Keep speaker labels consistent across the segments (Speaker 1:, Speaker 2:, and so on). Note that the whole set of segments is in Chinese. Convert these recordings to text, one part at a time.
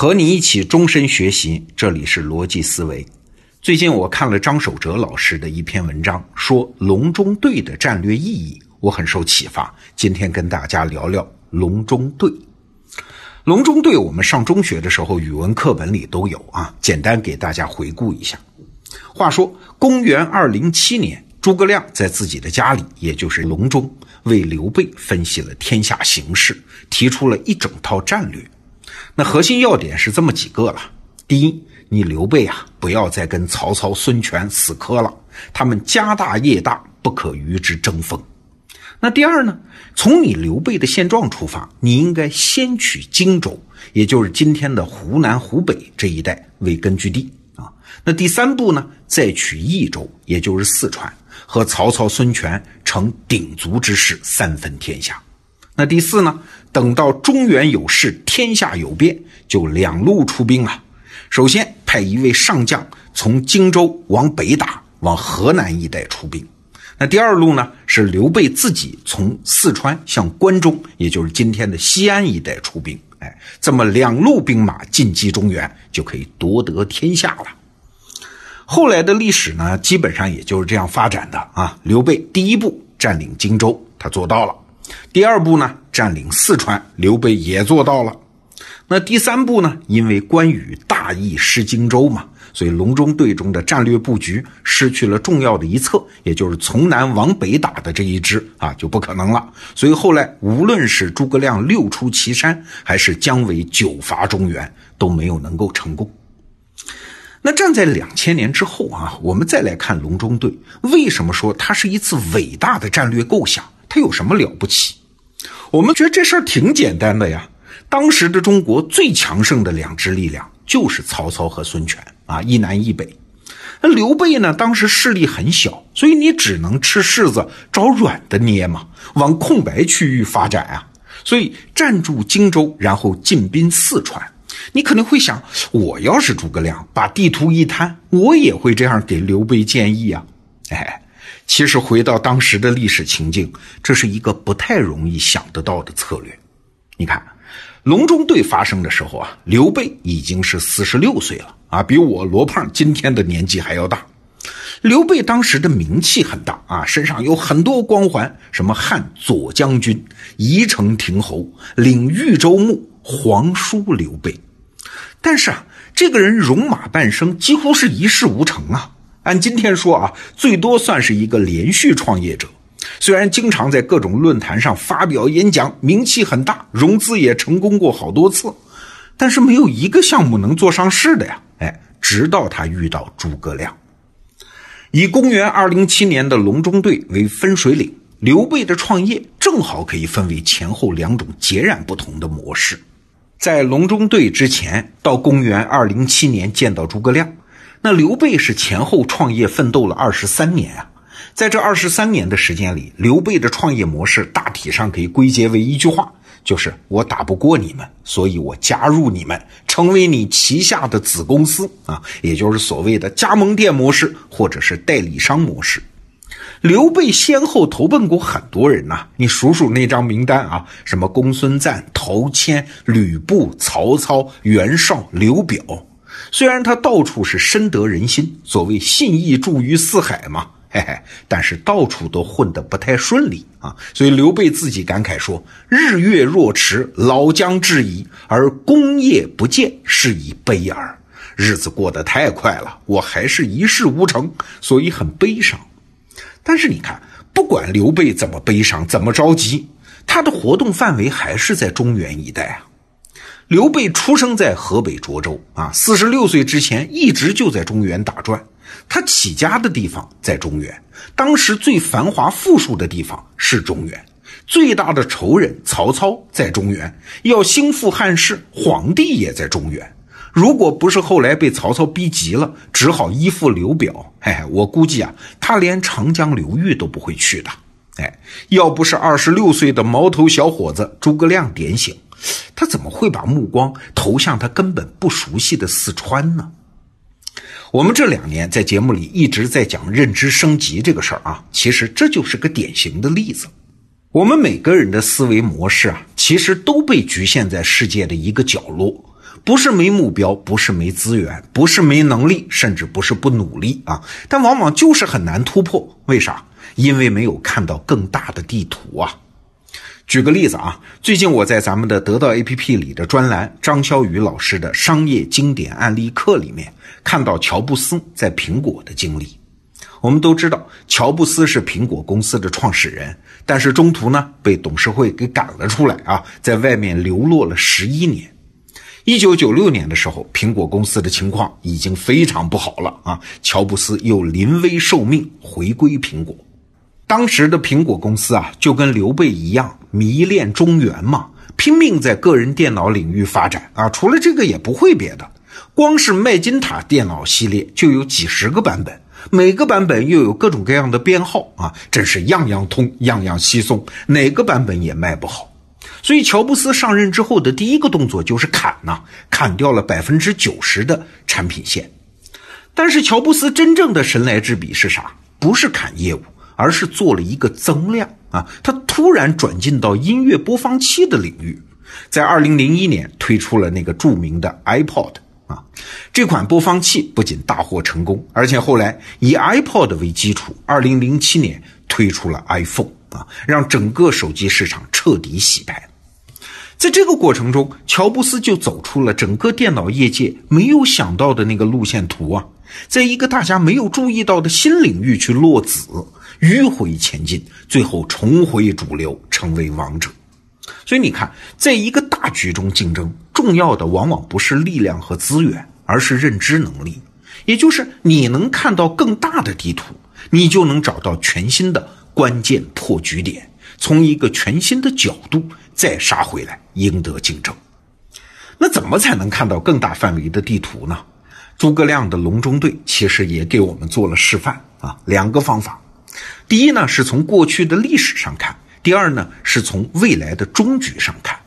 Speaker 1: 和你一起终身学习，这里是逻辑思维。最近我看了张守哲老师的一篇文章，说隆中对的战略意义，我很受启发。今天跟大家聊聊隆中对。隆中对我们上中学的时候，语文课本里都有啊。简单给大家回顾一下。话说，公元二零七年，诸葛亮在自己的家里，也就是隆中，为刘备分析了天下形势，提出了一整套战略。那核心要点是这么几个了：第一，你刘备啊，不要再跟曹操、孙权死磕了，他们家大业大，不可与之争锋。那第二呢，从你刘备的现状出发，你应该先取荆州，也就是今天的湖南、湖北这一带为根据地啊。那第三步呢，再取益州，也就是四川，和曹操、孙权成鼎足之势，三分天下。那第四呢？等到中原有事，天下有变，就两路出兵啊。首先派一位上将从荆州往北打，往河南一带出兵。那第二路呢，是刘备自己从四川向关中，也就是今天的西安一带出兵。哎，这么两路兵马进击中原，就可以夺得天下了。后来的历史呢，基本上也就是这样发展的啊。刘备第一步占领荆州，他做到了。第二步呢，占领四川，刘备也做到了。那第三步呢？因为关羽大意失荆州嘛，所以隆中对中的战略布局失去了重要的一侧，也就是从南往北打的这一支啊，就不可能了。所以后来无论是诸葛亮六出祁山，还是姜维九伐中原，都没有能够成功。那站在两千年之后啊，我们再来看隆中对，为什么说它是一次伟大的战略构想？它有什么了不起？我们觉得这事儿挺简单的呀。当时的中国最强盛的两支力量就是曹操和孙权啊，一南一北。那刘备呢，当时势力很小，所以你只能吃柿子找软的捏嘛，往空白区域发展啊。所以占住荆州，然后进兵四川。你可能会想，我要是诸葛亮，把地图一摊，我也会这样给刘备建议啊。哎。其实回到当时的历史情境，这是一个不太容易想得到的策略。你看，隆中对发生的时候啊，刘备已经是四十六岁了啊，比我罗胖今天的年纪还要大。刘备当时的名气很大啊，身上有很多光环，什么汉左将军、宜城亭侯、领豫州牧、皇叔刘备。但是啊，这个人戎马半生，几乎是一事无成啊。按今天说啊，最多算是一个连续创业者。虽然经常在各种论坛上发表演讲，名气很大，融资也成功过好多次，但是没有一个项目能做上市的呀。哎，直到他遇到诸葛亮，以公元二零七年的隆中对为分水岭，刘备的创业正好可以分为前后两种截然不同的模式。在隆中对之前，到公元二零七年见到诸葛亮。那刘备是前后创业奋斗了二十三年啊，在这二十三年的时间里，刘备的创业模式大体上可以归结为一句话，就是我打不过你们，所以我加入你们，成为你旗下的子公司啊，也就是所谓的加盟店模式或者是代理商模式。刘备先后投奔过很多人呐，你数数那张名单啊，什么公孙瓒、陶谦、吕布、曹操、袁绍、刘表。虽然他到处是深得人心，所谓信义著于四海嘛，嘿嘿，但是到处都混得不太顺利啊。所以刘备自己感慨说：“日月若迟，老将至矣；而功业不见，是以悲耳。日子过得太快了，我还是一事无成，所以很悲伤。但是你看，不管刘备怎么悲伤，怎么着急，他的活动范围还是在中原一带啊。”刘备出生在河北涿州啊，四十六岁之前一直就在中原打转。他起家的地方在中原，当时最繁华富庶的地方是中原，最大的仇人曹操在中原，要兴复汉室，皇帝也在中原。如果不是后来被曹操逼急了，只好依附刘表，嘿哎，我估计啊，他连长江流域都不会去的。哎，要不是二十六岁的毛头小伙子诸葛亮点醒。他怎么会把目光投向他根本不熟悉的四川呢？我们这两年在节目里一直在讲认知升级这个事儿啊，其实这就是个典型的例子。我们每个人的思维模式啊，其实都被局限在世界的一个角落，不是没目标，不是没资源，不是没能力，甚至不是不努力啊，但往往就是很难突破。为啥？因为没有看到更大的地图啊。举个例子啊，最近我在咱们的得到 APP 里的专栏张潇雨老师的商业经典案例课里面，看到乔布斯在苹果的经历。我们都知道，乔布斯是苹果公司的创始人，但是中途呢被董事会给赶了出来啊，在外面流落了十一年。一九九六年的时候，苹果公司的情况已经非常不好了啊，乔布斯又临危受命回归苹果。当时的苹果公司啊，就跟刘备一样迷恋中原嘛，拼命在个人电脑领域发展啊。除了这个也不会别的，光是麦金塔电脑系列就有几十个版本，每个版本又有各种各样的编号啊，真是样样通，样样稀松，哪个版本也卖不好。所以乔布斯上任之后的第一个动作就是砍呐，砍掉了百分之九十的产品线。但是乔布斯真正的神来之笔是啥？不是砍业务。而是做了一个增量啊，他突然转进到音乐播放器的领域，在二零零一年推出了那个著名的 iPod 啊，这款播放器不仅大获成功，而且后来以 iPod 为基础，二零零七年推出了 iPhone 啊，让整个手机市场彻底洗白。在这个过程中，乔布斯就走出了整个电脑业界没有想到的那个路线图啊，在一个大家没有注意到的新领域去落子。迂回前进，最后重回主流，成为王者。所以你看，在一个大局中竞争，重要的往往不是力量和资源，而是认知能力。也就是你能看到更大的地图，你就能找到全新的关键破局点，从一个全新的角度再杀回来，赢得竞争。那怎么才能看到更大范围的地图呢？诸葛亮的隆中对其实也给我们做了示范啊，两个方法。第一呢，是从过去的历史上看；第二呢，是从未来的终局上看。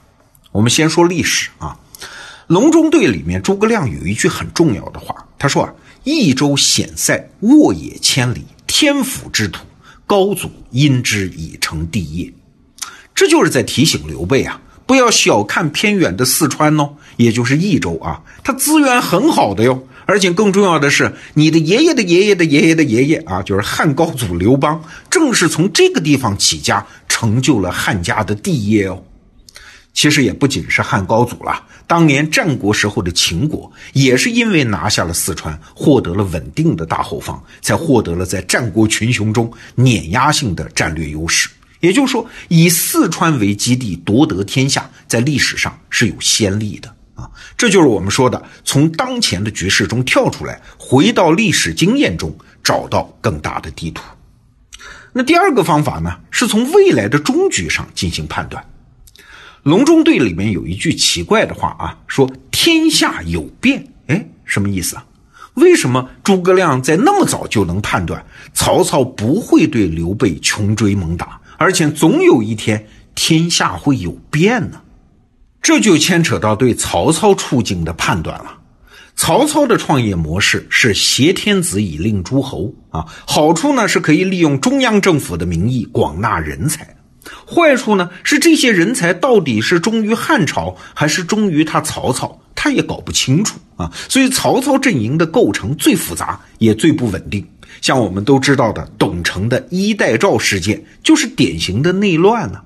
Speaker 1: 我们先说历史啊，《隆中对》里面诸葛亮有一句很重要的话，他说啊：“益州险塞，沃野千里，天府之土，高祖因之以成帝业。”这就是在提醒刘备啊，不要小看偏远的四川哦，也就是益州啊，它资源很好的哟。而且更重要的是，你的爷爷的爷爷的爷爷的爷爷啊，就是汉高祖刘邦，正是从这个地方起家，成就了汉家的帝业哦。其实也不仅是汉高祖了，当年战国时候的秦国，也是因为拿下了四川，获得了稳定的大后方，才获得了在战国群雄中碾压性的战略优势。也就是说，以四川为基地夺得天下，在历史上是有先例的。啊，这就是我们说的从当前的局势中跳出来，回到历史经验中找到更大的地图。那第二个方法呢，是从未来的终局上进行判断。隆中对里面有一句奇怪的话啊，说天下有变，哎，什么意思啊？为什么诸葛亮在那么早就能判断曹操不会对刘备穷追猛打，而且总有一天天下会有变呢？这就牵扯到对曹操处境的判断了。曹操的创业模式是挟天子以令诸侯啊，好处呢是可以利用中央政府的名义广纳人才，坏处呢是这些人才到底是忠于汉朝还是忠于他曹操，他也搞不清楚啊。所以曹操阵营的构成最复杂也最不稳定。像我们都知道的董承的衣带诏事件，就是典型的内乱呢。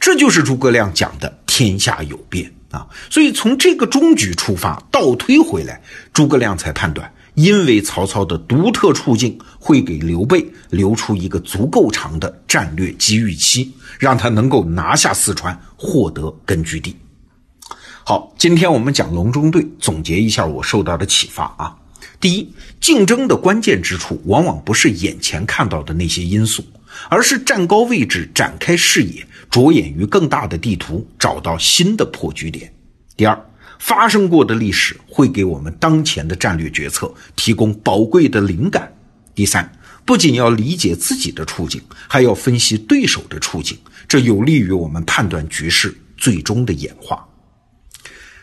Speaker 1: 这就是诸葛亮讲的天下有变啊，所以从这个终局出发，倒推回来，诸葛亮才判断，因为曹操的独特处境会给刘备留出一个足够长的战略机遇期，让他能够拿下四川，获得根据地。好，今天我们讲隆中对，总结一下我受到的启发啊。第一，竞争的关键之处，往往不是眼前看到的那些因素，而是站高位置，展开视野。着眼于更大的地图，找到新的破局点。第二，发生过的历史会给我们当前的战略决策提供宝贵的灵感。第三，不仅要理解自己的处境，还要分析对手的处境，这有利于我们判断局势最终的演化。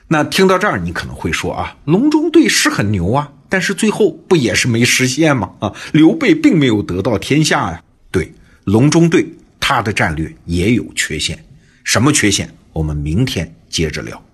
Speaker 1: 那听到这儿，你可能会说啊，隆中对是很牛啊，但是最后不也是没实现吗？啊，刘备并没有得到天下呀。对，隆中对。他的战略也有缺陷，什么缺陷？我们明天接着聊。